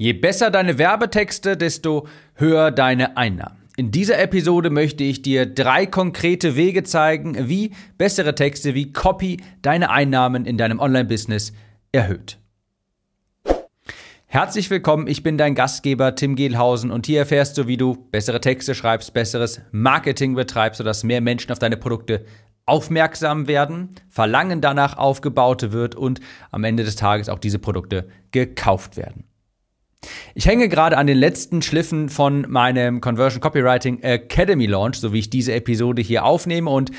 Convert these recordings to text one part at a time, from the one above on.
Je besser deine Werbetexte, desto höher deine Einnahmen. In dieser Episode möchte ich dir drei konkrete Wege zeigen, wie bessere Texte wie Copy deine Einnahmen in deinem Online-Business erhöht. Herzlich willkommen, ich bin dein Gastgeber Tim Gehlhausen und hier erfährst du, wie du bessere Texte schreibst, besseres Marketing betreibst, sodass mehr Menschen auf deine Produkte aufmerksam werden, Verlangen danach aufgebaut wird und am Ende des Tages auch diese Produkte gekauft werden. Ich hänge gerade an den letzten Schliffen von meinem Conversion Copywriting Academy Launch, so wie ich diese Episode hier aufnehme. Und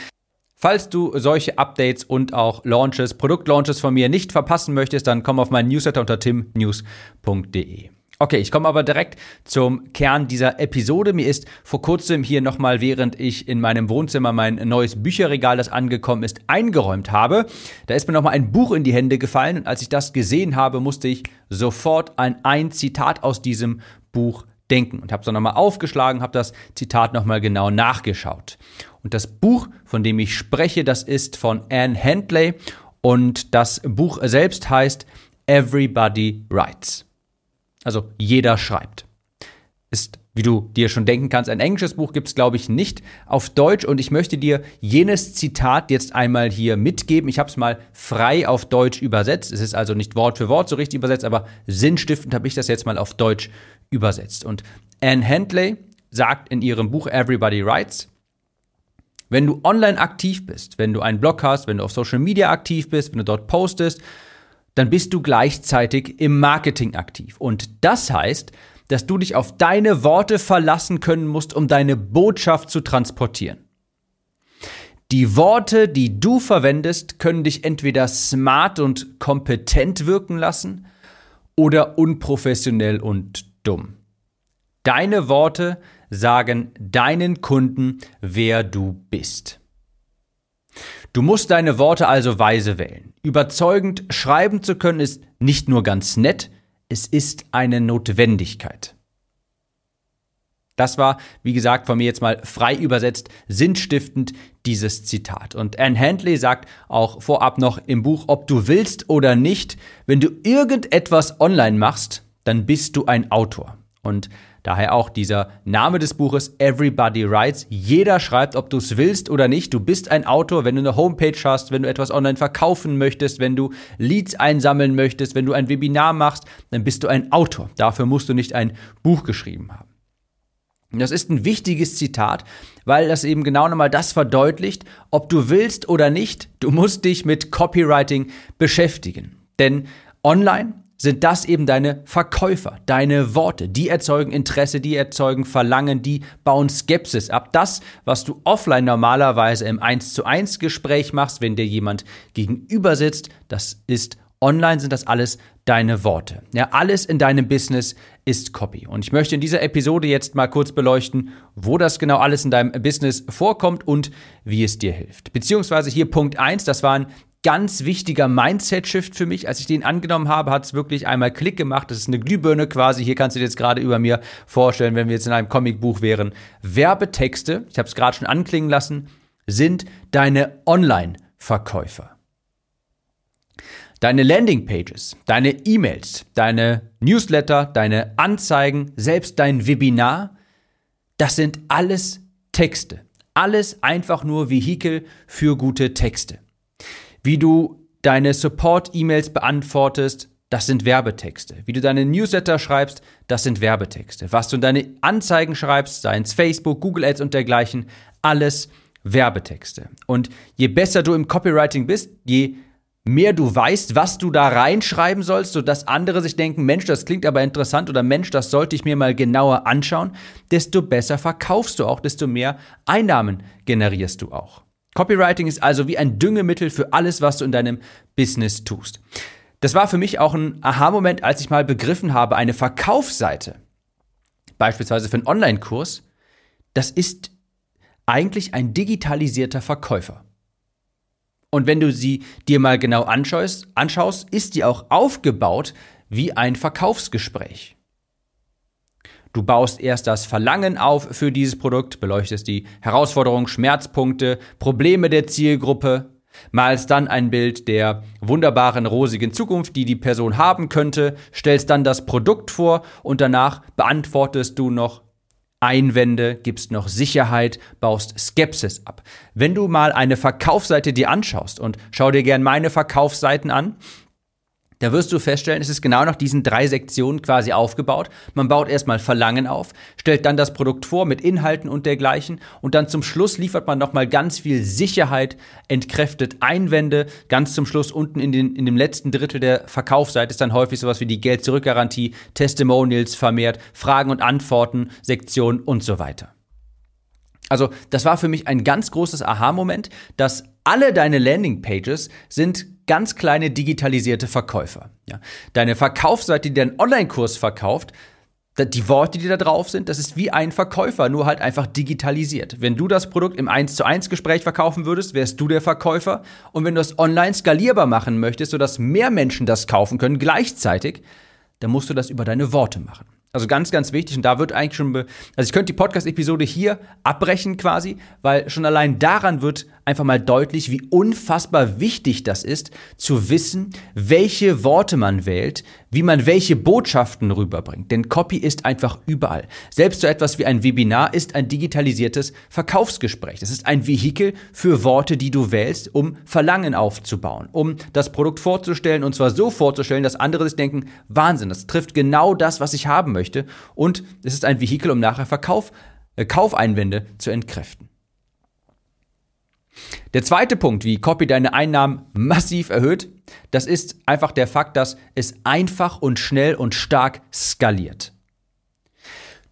falls du solche Updates und auch Launches, Produktlaunches von mir nicht verpassen möchtest, dann komm auf meinen Newsletter unter timnews.de. Okay, ich komme aber direkt zum Kern dieser Episode. Mir ist vor kurzem hier nochmal, während ich in meinem Wohnzimmer mein neues Bücherregal, das angekommen ist, eingeräumt habe. Da ist mir nochmal ein Buch in die Hände gefallen und als ich das gesehen habe, musste ich sofort an ein Zitat aus diesem Buch denken und habe es dann nochmal aufgeschlagen, habe das Zitat nochmal genau nachgeschaut. Und das Buch, von dem ich spreche, das ist von Anne Handley und das Buch selbst heißt Everybody Writes. Also jeder schreibt. Ist, wie du dir schon denken kannst, ein englisches Buch gibt es, glaube ich, nicht auf Deutsch. Und ich möchte dir jenes Zitat jetzt einmal hier mitgeben. Ich habe es mal frei auf Deutsch übersetzt. Es ist also nicht Wort für Wort so richtig übersetzt, aber sinnstiftend habe ich das jetzt mal auf Deutsch übersetzt. Und Anne Handley sagt in ihrem Buch Everybody Writes, wenn du online aktiv bist, wenn du einen Blog hast, wenn du auf Social Media aktiv bist, wenn du dort postest, dann bist du gleichzeitig im Marketing aktiv. Und das heißt, dass du dich auf deine Worte verlassen können musst, um deine Botschaft zu transportieren. Die Worte, die du verwendest, können dich entweder smart und kompetent wirken lassen oder unprofessionell und dumm. Deine Worte sagen deinen Kunden, wer du bist. Du musst deine Worte also weise wählen. Überzeugend schreiben zu können ist nicht nur ganz nett, es ist eine Notwendigkeit. Das war, wie gesagt, von mir jetzt mal frei übersetzt, sinnstiftend dieses Zitat. Und Anne Handley sagt auch vorab noch im Buch, ob du willst oder nicht, wenn du irgendetwas online machst, dann bist du ein Autor. Und Daher auch dieser Name des Buches Everybody Writes. Jeder schreibt, ob du es willst oder nicht. Du bist ein Autor, wenn du eine Homepage hast, wenn du etwas online verkaufen möchtest, wenn du Leads einsammeln möchtest, wenn du ein Webinar machst, dann bist du ein Autor. Dafür musst du nicht ein Buch geschrieben haben. Das ist ein wichtiges Zitat, weil das eben genau nochmal das verdeutlicht, ob du willst oder nicht, du musst dich mit Copywriting beschäftigen. Denn online sind das eben deine Verkäufer, deine Worte. Die erzeugen Interesse, die erzeugen Verlangen, die bauen Skepsis ab. Das, was du offline normalerweise im 1 zu 1 Gespräch machst, wenn dir jemand gegenüber sitzt, das ist online sind das alles deine Worte. Ja, alles in deinem Business ist Copy. Und ich möchte in dieser Episode jetzt mal kurz beleuchten, wo das genau alles in deinem Business vorkommt und wie es dir hilft. Beziehungsweise hier Punkt 1, das waren ganz wichtiger Mindset-Shift für mich. Als ich den angenommen habe, hat es wirklich einmal Klick gemacht. Das ist eine Glühbirne quasi. Hier kannst du dir jetzt gerade über mir vorstellen, wenn wir jetzt in einem Comicbuch wären. Werbetexte, ich habe es gerade schon anklingen lassen, sind deine Online-Verkäufer. Deine Landingpages, deine E-Mails, deine Newsletter, deine Anzeigen, selbst dein Webinar, das sind alles Texte. Alles einfach nur Vehikel für gute Texte. Wie du deine Support-E-Mails beantwortest, das sind Werbetexte. Wie du deine Newsletter schreibst, das sind Werbetexte. Was du in deine Anzeigen schreibst, seien es Facebook, Google Ads und dergleichen, alles Werbetexte. Und je besser du im Copywriting bist, je mehr du weißt, was du da reinschreiben sollst, sodass andere sich denken, Mensch, das klingt aber interessant oder Mensch, das sollte ich mir mal genauer anschauen, desto besser verkaufst du auch, desto mehr Einnahmen generierst du auch. Copywriting ist also wie ein Düngemittel für alles, was du in deinem Business tust. Das war für mich auch ein Aha-Moment, als ich mal begriffen habe, eine Verkaufsseite, beispielsweise für einen Online-Kurs, das ist eigentlich ein digitalisierter Verkäufer. Und wenn du sie dir mal genau anschaust, ist die auch aufgebaut wie ein Verkaufsgespräch. Du baust erst das Verlangen auf für dieses Produkt, beleuchtest die Herausforderungen, Schmerzpunkte, Probleme der Zielgruppe. malst dann ein Bild der wunderbaren, rosigen Zukunft, die die Person haben könnte, stellst dann das Produkt vor und danach beantwortest du noch Einwände, gibst noch Sicherheit, baust Skepsis ab. Wenn du mal eine Verkaufsseite dir anschaust und schau dir gern meine Verkaufsseiten an, da wirst du feststellen, es ist genau nach diesen drei Sektionen quasi aufgebaut. Man baut erstmal Verlangen auf, stellt dann das Produkt vor mit Inhalten und dergleichen und dann zum Schluss liefert man nochmal ganz viel Sicherheit, entkräftet Einwände. Ganz zum Schluss unten in, den, in dem letzten Drittel der Verkaufsseite ist dann häufig sowas wie die Geld-Zurück-Garantie, Testimonials vermehrt, Fragen und Antworten, Sektion und so weiter. Also das war für mich ein ganz großes Aha-Moment, dass alle deine Landingpages sind ganz kleine digitalisierte Verkäufer. Ja. Deine Verkaufsseite, die deinen Online-Kurs verkauft, die Worte, die da drauf sind, das ist wie ein Verkäufer, nur halt einfach digitalisiert. Wenn du das Produkt im 1 zu 1 Gespräch verkaufen würdest, wärst du der Verkäufer. Und wenn du das online skalierbar machen möchtest, sodass mehr Menschen das kaufen können gleichzeitig, dann musst du das über deine Worte machen. Also ganz, ganz wichtig. Und da wird eigentlich schon, also ich könnte die Podcast-Episode hier abbrechen quasi, weil schon allein daran wird einfach mal deutlich, wie unfassbar wichtig das ist, zu wissen, welche Worte man wählt, wie man welche Botschaften rüberbringt. Denn Copy ist einfach überall. Selbst so etwas wie ein Webinar ist ein digitalisiertes Verkaufsgespräch. Das ist ein Vehikel für Worte, die du wählst, um Verlangen aufzubauen, um das Produkt vorzustellen und zwar so vorzustellen, dass andere sich denken, Wahnsinn, das trifft genau das, was ich haben möchte. Und es ist ein Vehikel, um nachher Verkauf, äh, Kaufeinwände zu entkräften. Der zweite Punkt, wie Copy deine Einnahmen massiv erhöht, das ist einfach der Fakt, dass es einfach und schnell und stark skaliert.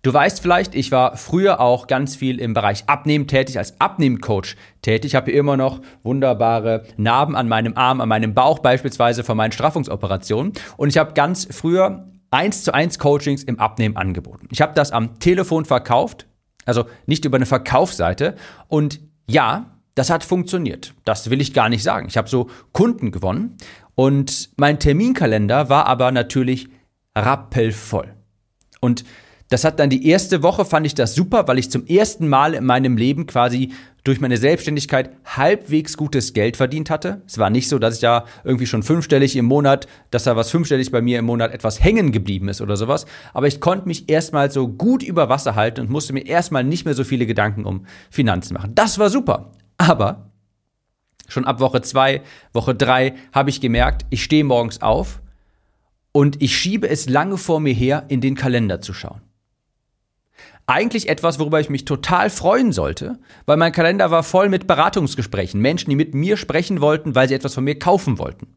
Du weißt vielleicht, ich war früher auch ganz viel im Bereich Abnehmen tätig, als Abnehmcoach tätig. Ich habe hier immer noch wunderbare Narben an meinem Arm, an meinem Bauch beispielsweise von meinen Straffungsoperationen. Und ich habe ganz früher eins zu eins Coachings im Abnehmen angeboten. Ich habe das am Telefon verkauft, also nicht über eine Verkaufsseite. Und ja, das hat funktioniert. Das will ich gar nicht sagen. Ich habe so Kunden gewonnen und mein Terminkalender war aber natürlich rappelvoll. Und das hat dann die erste Woche fand ich das super, weil ich zum ersten Mal in meinem Leben quasi durch meine Selbstständigkeit halbwegs gutes Geld verdient hatte. Es war nicht so, dass ich da irgendwie schon fünfstellig im Monat, dass da was fünfstellig bei mir im Monat etwas hängen geblieben ist oder sowas. Aber ich konnte mich erstmal so gut über Wasser halten und musste mir erstmal nicht mehr so viele Gedanken um Finanzen machen. Das war super. Aber schon ab Woche zwei, Woche drei habe ich gemerkt, ich stehe morgens auf und ich schiebe es lange vor mir her, in den Kalender zu schauen. Eigentlich etwas, worüber ich mich total freuen sollte, weil mein Kalender war voll mit Beratungsgesprächen, Menschen, die mit mir sprechen wollten, weil sie etwas von mir kaufen wollten.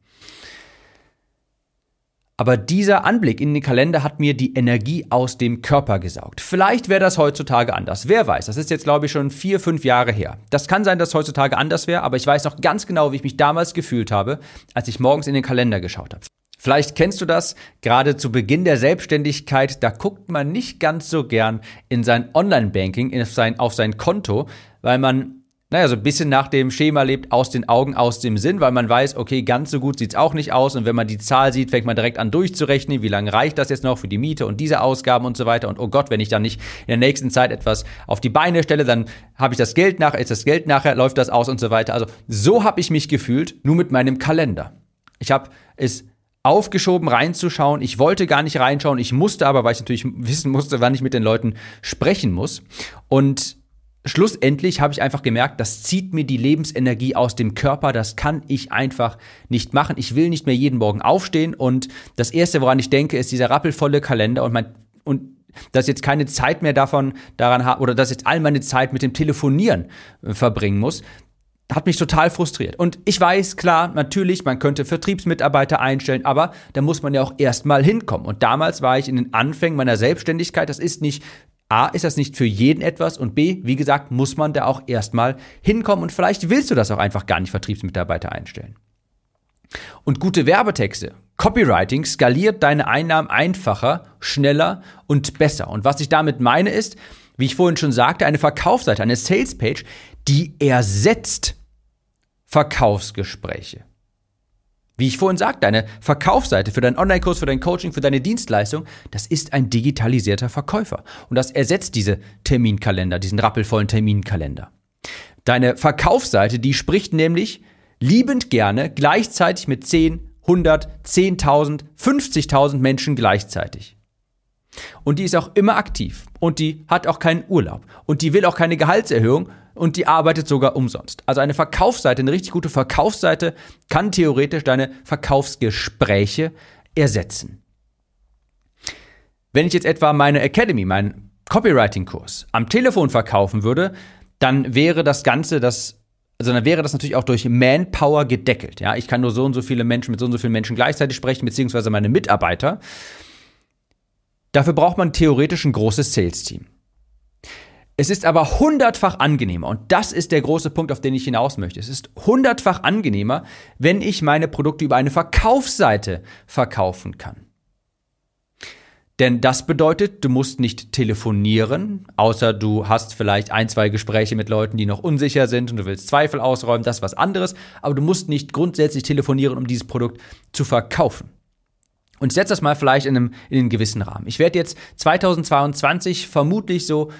Aber dieser Anblick in den Kalender hat mir die Energie aus dem Körper gesaugt. Vielleicht wäre das heutzutage anders. Wer weiß. Das ist jetzt, glaube ich, schon vier, fünf Jahre her. Das kann sein, dass heutzutage anders wäre, aber ich weiß noch ganz genau, wie ich mich damals gefühlt habe, als ich morgens in den Kalender geschaut habe. Vielleicht kennst du das, gerade zu Beginn der Selbstständigkeit, da guckt man nicht ganz so gern in sein Online-Banking, auf sein, auf sein Konto, weil man naja, so ein bisschen nach dem Schema lebt, aus den Augen, aus dem Sinn, weil man weiß, okay, ganz so gut sieht's auch nicht aus. Und wenn man die Zahl sieht, fängt man direkt an durchzurechnen, wie lange reicht das jetzt noch für die Miete und diese Ausgaben und so weiter. Und oh Gott, wenn ich dann nicht in der nächsten Zeit etwas auf die Beine stelle, dann habe ich das Geld nach, ist das Geld nachher, läuft das aus und so weiter. Also so habe ich mich gefühlt, nur mit meinem Kalender. Ich habe es aufgeschoben reinzuschauen. Ich wollte gar nicht reinschauen. Ich musste aber, weil ich natürlich wissen musste, wann ich mit den Leuten sprechen muss. Und schlussendlich habe ich einfach gemerkt, das zieht mir die Lebensenergie aus dem Körper, das kann ich einfach nicht machen. Ich will nicht mehr jeden Morgen aufstehen und das erste, woran ich denke, ist dieser rappelvolle Kalender und mein und dass jetzt keine Zeit mehr davon daran habe oder dass jetzt all meine Zeit mit dem Telefonieren äh, verbringen muss, hat mich total frustriert. Und ich weiß, klar, natürlich, man könnte Vertriebsmitarbeiter einstellen, aber da muss man ja auch erstmal hinkommen. Und damals war ich in den Anfängen meiner Selbstständigkeit. Das ist nicht A, ist das nicht für jeden etwas und B, wie gesagt, muss man da auch erstmal hinkommen und vielleicht willst du das auch einfach gar nicht Vertriebsmitarbeiter einstellen. Und gute Werbetexte, Copywriting skaliert deine Einnahmen einfacher, schneller und besser. Und was ich damit meine ist, wie ich vorhin schon sagte, eine Verkaufsseite, eine Salespage, die ersetzt Verkaufsgespräche. Wie ich vorhin sagte, eine Verkaufsseite für deinen Online-Kurs, für dein Coaching, für deine Dienstleistung, das ist ein digitalisierter Verkäufer. Und das ersetzt diese Terminkalender, diesen rappelvollen Terminkalender. Deine Verkaufsseite, die spricht nämlich liebend gerne gleichzeitig mit 10, 100, 10.000, 50.000 Menschen gleichzeitig. Und die ist auch immer aktiv und die hat auch keinen Urlaub und die will auch keine Gehaltserhöhung und die arbeitet sogar umsonst. Also eine Verkaufsseite, eine richtig gute Verkaufsseite kann theoretisch deine Verkaufsgespräche ersetzen. Wenn ich jetzt etwa meine Academy, meinen Copywriting-Kurs am Telefon verkaufen würde, dann wäre das Ganze, das also dann wäre das natürlich auch durch Manpower gedeckelt. Ja, ich kann nur so und so viele Menschen mit so und so vielen Menschen gleichzeitig sprechen, beziehungsweise meine Mitarbeiter. Dafür braucht man theoretisch ein großes Sales-Team. Es ist aber hundertfach angenehmer, und das ist der große Punkt, auf den ich hinaus möchte. Es ist hundertfach angenehmer, wenn ich meine Produkte über eine Verkaufsseite verkaufen kann. Denn das bedeutet, du musst nicht telefonieren, außer du hast vielleicht ein, zwei Gespräche mit Leuten, die noch unsicher sind und du willst Zweifel ausräumen, das ist was anderes, aber du musst nicht grundsätzlich telefonieren, um dieses Produkt zu verkaufen. Und ich setze das mal vielleicht in einem, in einem gewissen Rahmen. Ich werde jetzt 2022 vermutlich so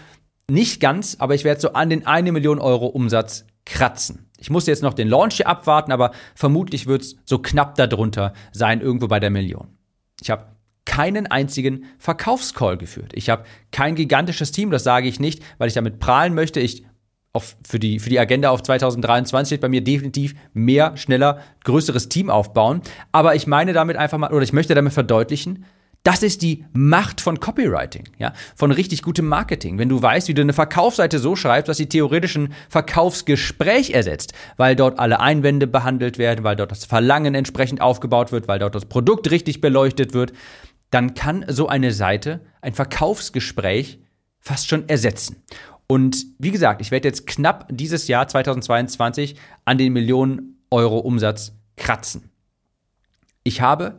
nicht ganz, aber ich werde so an den 1 Million Euro Umsatz kratzen. Ich muss jetzt noch den Launch hier abwarten, aber vermutlich wird es so knapp darunter sein, irgendwo bei der Million. Ich habe keinen einzigen Verkaufscall geführt. Ich habe kein gigantisches Team, das sage ich nicht, weil ich damit prahlen möchte. Ich auf, für, die, für die Agenda auf 2023 steht bei mir definitiv mehr, schneller, größeres Team aufbauen. Aber ich meine damit einfach mal, oder ich möchte damit verdeutlichen, das ist die Macht von Copywriting, ja, von richtig gutem Marketing. Wenn du weißt, wie du eine Verkaufsseite so schreibst, dass sie theoretisch ein Verkaufsgespräch ersetzt, weil dort alle Einwände behandelt werden, weil dort das Verlangen entsprechend aufgebaut wird, weil dort das Produkt richtig beleuchtet wird, dann kann so eine Seite ein Verkaufsgespräch fast schon ersetzen. Und wie gesagt, ich werde jetzt knapp dieses Jahr 2022 an den Millionen Euro Umsatz kratzen. Ich habe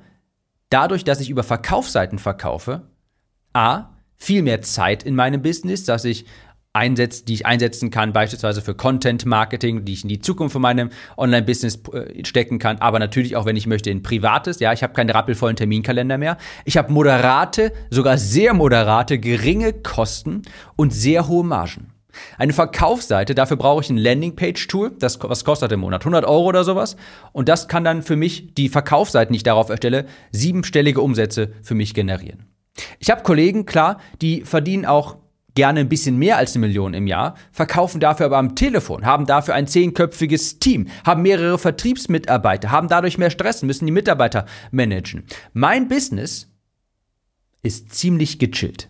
dadurch, dass ich über Verkaufsseiten verkaufe, a, viel mehr Zeit in meinem Business, dass ich einsetzt, die ich einsetzen kann, beispielsweise für Content Marketing, die ich in die Zukunft von meinem Online-Business äh, stecken kann, aber natürlich auch, wenn ich möchte, in privates. Ja, ich habe keinen rappelvollen Terminkalender mehr. Ich habe moderate, sogar sehr moderate, geringe Kosten und sehr hohe Margen. Eine Verkaufsseite, dafür brauche ich ein Landingpage-Tool, das was kostet im Monat 100 Euro oder sowas. Und das kann dann für mich die Verkaufsseiten, die ich darauf erstelle, siebenstellige Umsätze für mich generieren. Ich habe Kollegen, klar, die verdienen auch gerne ein bisschen mehr als eine Million im Jahr, verkaufen dafür aber am Telefon, haben dafür ein zehnköpfiges Team, haben mehrere Vertriebsmitarbeiter, haben dadurch mehr Stress, müssen die Mitarbeiter managen. Mein Business ist ziemlich gechillt.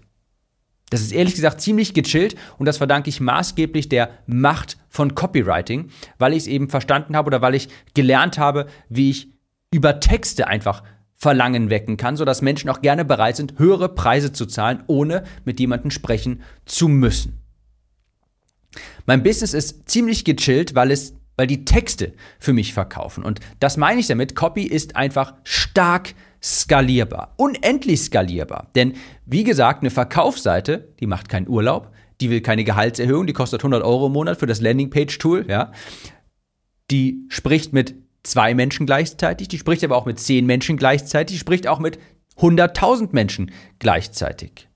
Das ist ehrlich gesagt ziemlich gechillt und das verdanke ich maßgeblich der Macht von Copywriting, weil ich es eben verstanden habe oder weil ich gelernt habe, wie ich über Texte einfach Verlangen wecken kann, sodass Menschen auch gerne bereit sind, höhere Preise zu zahlen, ohne mit jemandem sprechen zu müssen. Mein Business ist ziemlich gechillt, weil es weil die Texte für mich verkaufen. Und das meine ich damit. Copy ist einfach stark skalierbar. Unendlich skalierbar. Denn, wie gesagt, eine Verkaufsseite, die macht keinen Urlaub, die will keine Gehaltserhöhung, die kostet 100 Euro im Monat für das Landingpage-Tool, ja. Die spricht mit zwei Menschen gleichzeitig, die spricht aber auch mit zehn Menschen gleichzeitig, die spricht auch mit 100.000 Menschen gleichzeitig.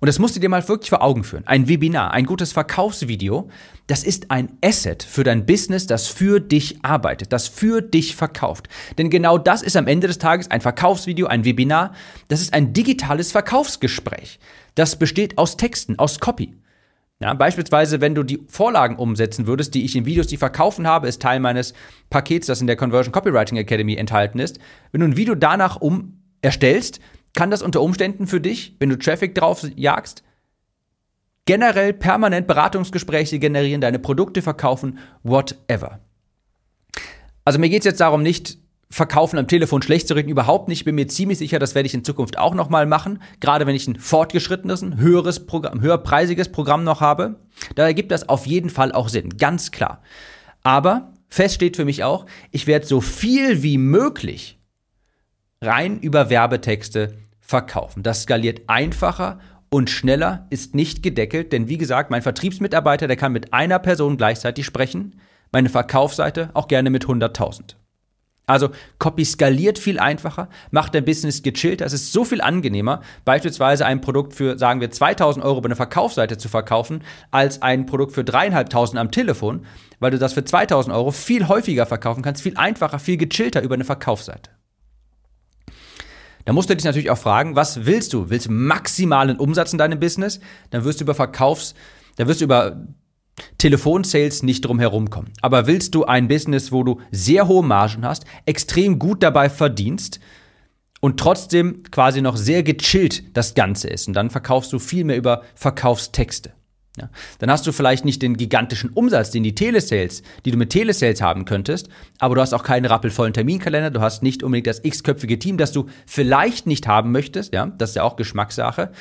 Und das musst du dir mal wirklich vor Augen führen. Ein Webinar, ein gutes Verkaufsvideo, das ist ein Asset für dein Business, das für dich arbeitet, das für dich verkauft. Denn genau das ist am Ende des Tages ein Verkaufsvideo, ein Webinar, das ist ein digitales Verkaufsgespräch. Das besteht aus Texten, aus Copy. Ja, beispielsweise, wenn du die Vorlagen umsetzen würdest, die ich in Videos, die verkaufen habe, ist Teil meines Pakets, das in der Conversion Copywriting Academy enthalten ist. Wenn du ein Video danach um erstellst, kann das unter Umständen für dich, wenn du Traffic drauf jagst, generell permanent Beratungsgespräche generieren, deine Produkte verkaufen, whatever. Also mir geht es jetzt darum, nicht Verkaufen am Telefon schlecht zu reden, überhaupt nicht. Ich bin mir ziemlich sicher, das werde ich in Zukunft auch nochmal machen. Gerade wenn ich ein fortgeschrittenes, ein höheres Programm, höherpreisiges Programm noch habe. Da ergibt das auf jeden Fall auch Sinn, ganz klar. Aber fest steht für mich auch, ich werde so viel wie möglich rein über Werbetexte verkaufen. Das skaliert einfacher und schneller, ist nicht gedeckelt, denn wie gesagt, mein Vertriebsmitarbeiter, der kann mit einer Person gleichzeitig sprechen, meine Verkaufsseite auch gerne mit 100.000. Also Copy skaliert viel einfacher, macht dein Business gechillter, es ist so viel angenehmer, beispielsweise ein Produkt für, sagen wir, 2000 Euro über eine Verkaufsseite zu verkaufen, als ein Produkt für 3500 am Telefon, weil du das für 2000 Euro viel häufiger verkaufen kannst, viel einfacher, viel gechillter über eine Verkaufsseite. Da musst du dich natürlich auch fragen, was willst du? Willst du maximalen Umsatz in deinem Business? Dann wirst du über Verkaufs, dann wirst du über Telefonsales nicht drum kommen. Aber willst du ein Business, wo du sehr hohe Margen hast, extrem gut dabei verdienst und trotzdem quasi noch sehr gechillt das Ganze ist und dann verkaufst du viel mehr über Verkaufstexte. Ja, dann hast du vielleicht nicht den gigantischen Umsatz, den die Telesales, die du mit Telesales haben könntest, aber du hast auch keinen rappelvollen Terminkalender, du hast nicht unbedingt das x-köpfige Team, das du vielleicht nicht haben möchtest, ja, das ist ja auch Geschmackssache.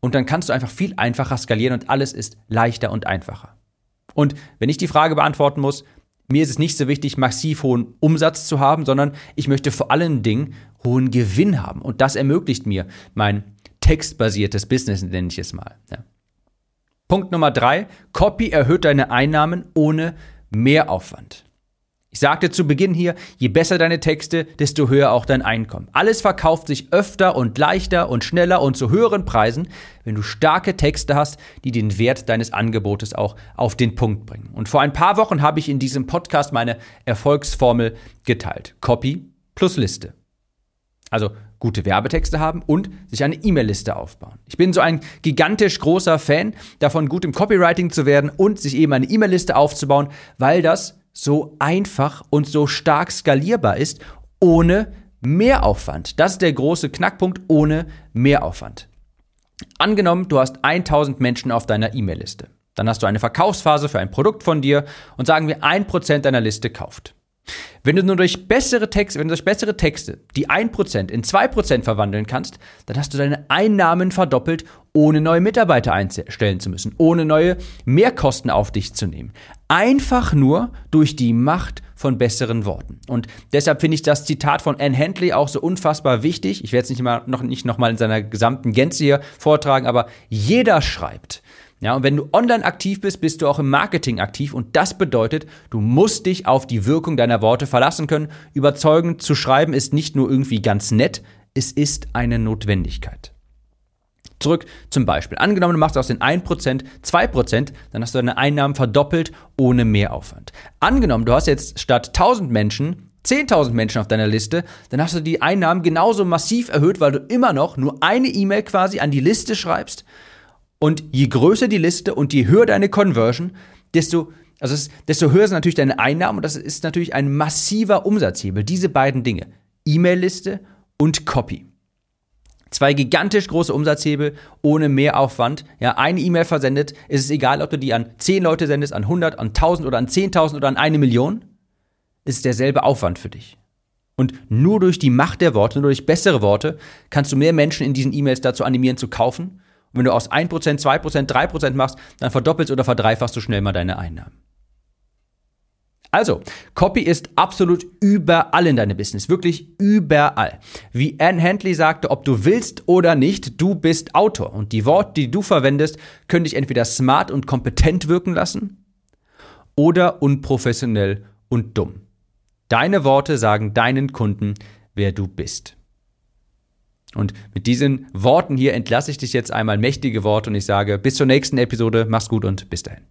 Und dann kannst du einfach viel einfacher skalieren und alles ist leichter und einfacher. Und wenn ich die Frage beantworten muss, mir ist es nicht so wichtig, massiv hohen Umsatz zu haben, sondern ich möchte vor allen Dingen hohen Gewinn haben. Und das ermöglicht mir mein textbasiertes Business, nenne ich es mal. Ja. Punkt Nummer drei, Copy erhöht deine Einnahmen ohne Mehraufwand. Ich sagte zu Beginn hier, je besser deine Texte, desto höher auch dein Einkommen. Alles verkauft sich öfter und leichter und schneller und zu höheren Preisen, wenn du starke Texte hast, die den Wert deines Angebotes auch auf den Punkt bringen. Und vor ein paar Wochen habe ich in diesem Podcast meine Erfolgsformel geteilt. Copy plus Liste. Also gute Werbetexte haben und sich eine E-Mail-Liste aufbauen. Ich bin so ein gigantisch großer Fan davon, gut im Copywriting zu werden und sich eben eine E-Mail-Liste aufzubauen, weil das so einfach und so stark skalierbar ist, ohne Mehraufwand. Das ist der große Knackpunkt, ohne Mehraufwand. Angenommen, du hast 1000 Menschen auf deiner E-Mail-Liste. Dann hast du eine Verkaufsphase für ein Produkt von dir und sagen wir, 1% deiner Liste kauft. Wenn du nur durch bessere Texte, wenn du durch bessere Texte die 1% in 2% verwandeln kannst, dann hast du deine Einnahmen verdoppelt, ohne neue Mitarbeiter einstellen zu müssen, ohne neue Mehrkosten auf dich zu nehmen. Einfach nur durch die Macht von besseren Worten. Und deshalb finde ich das Zitat von Anne Handley auch so unfassbar wichtig. Ich werde es nicht, mal, noch, nicht nochmal in seiner gesamten Gänze hier vortragen, aber jeder schreibt. Ja, und wenn du online aktiv bist, bist du auch im Marketing aktiv und das bedeutet, du musst dich auf die Wirkung deiner Worte verlassen können. Überzeugend zu schreiben ist nicht nur irgendwie ganz nett, es ist eine Notwendigkeit. Zurück zum Beispiel. Angenommen, du machst aus den 1% 2%, dann hast du deine Einnahmen verdoppelt ohne Mehraufwand. Angenommen, du hast jetzt statt 1000 Menschen 10.000 Menschen auf deiner Liste, dann hast du die Einnahmen genauso massiv erhöht, weil du immer noch nur eine E-Mail quasi an die Liste schreibst und je größer die Liste und je höher deine Conversion, desto, also es, desto höher sind natürlich deine Einnahmen und das ist natürlich ein massiver Umsatzhebel. Diese beiden Dinge. E-Mail-Liste und Copy. Zwei gigantisch große Umsatzhebel ohne Mehraufwand. Ja, eine E-Mail versendet, ist es egal, ob du die an 10 Leute sendest, an 100, an 1000 oder an 10.000 oder an eine Million. Ist derselbe Aufwand für dich. Und nur durch die Macht der Worte, nur durch bessere Worte, kannst du mehr Menschen in diesen E-Mails dazu animieren zu kaufen und wenn du aus 1%, 2%, 3% machst, dann verdoppelst oder verdreifachst du schnell mal deine Einnahmen. Also, Copy ist absolut überall in deinem Business, wirklich überall. Wie Anne Handley sagte, ob du willst oder nicht, du bist Autor und die Worte, die du verwendest, können dich entweder smart und kompetent wirken lassen oder unprofessionell und dumm. Deine Worte sagen deinen Kunden, wer du bist. Und mit diesen Worten hier entlasse ich dich jetzt einmal mächtige Worte und ich sage bis zur nächsten Episode. Mach's gut und bis dahin.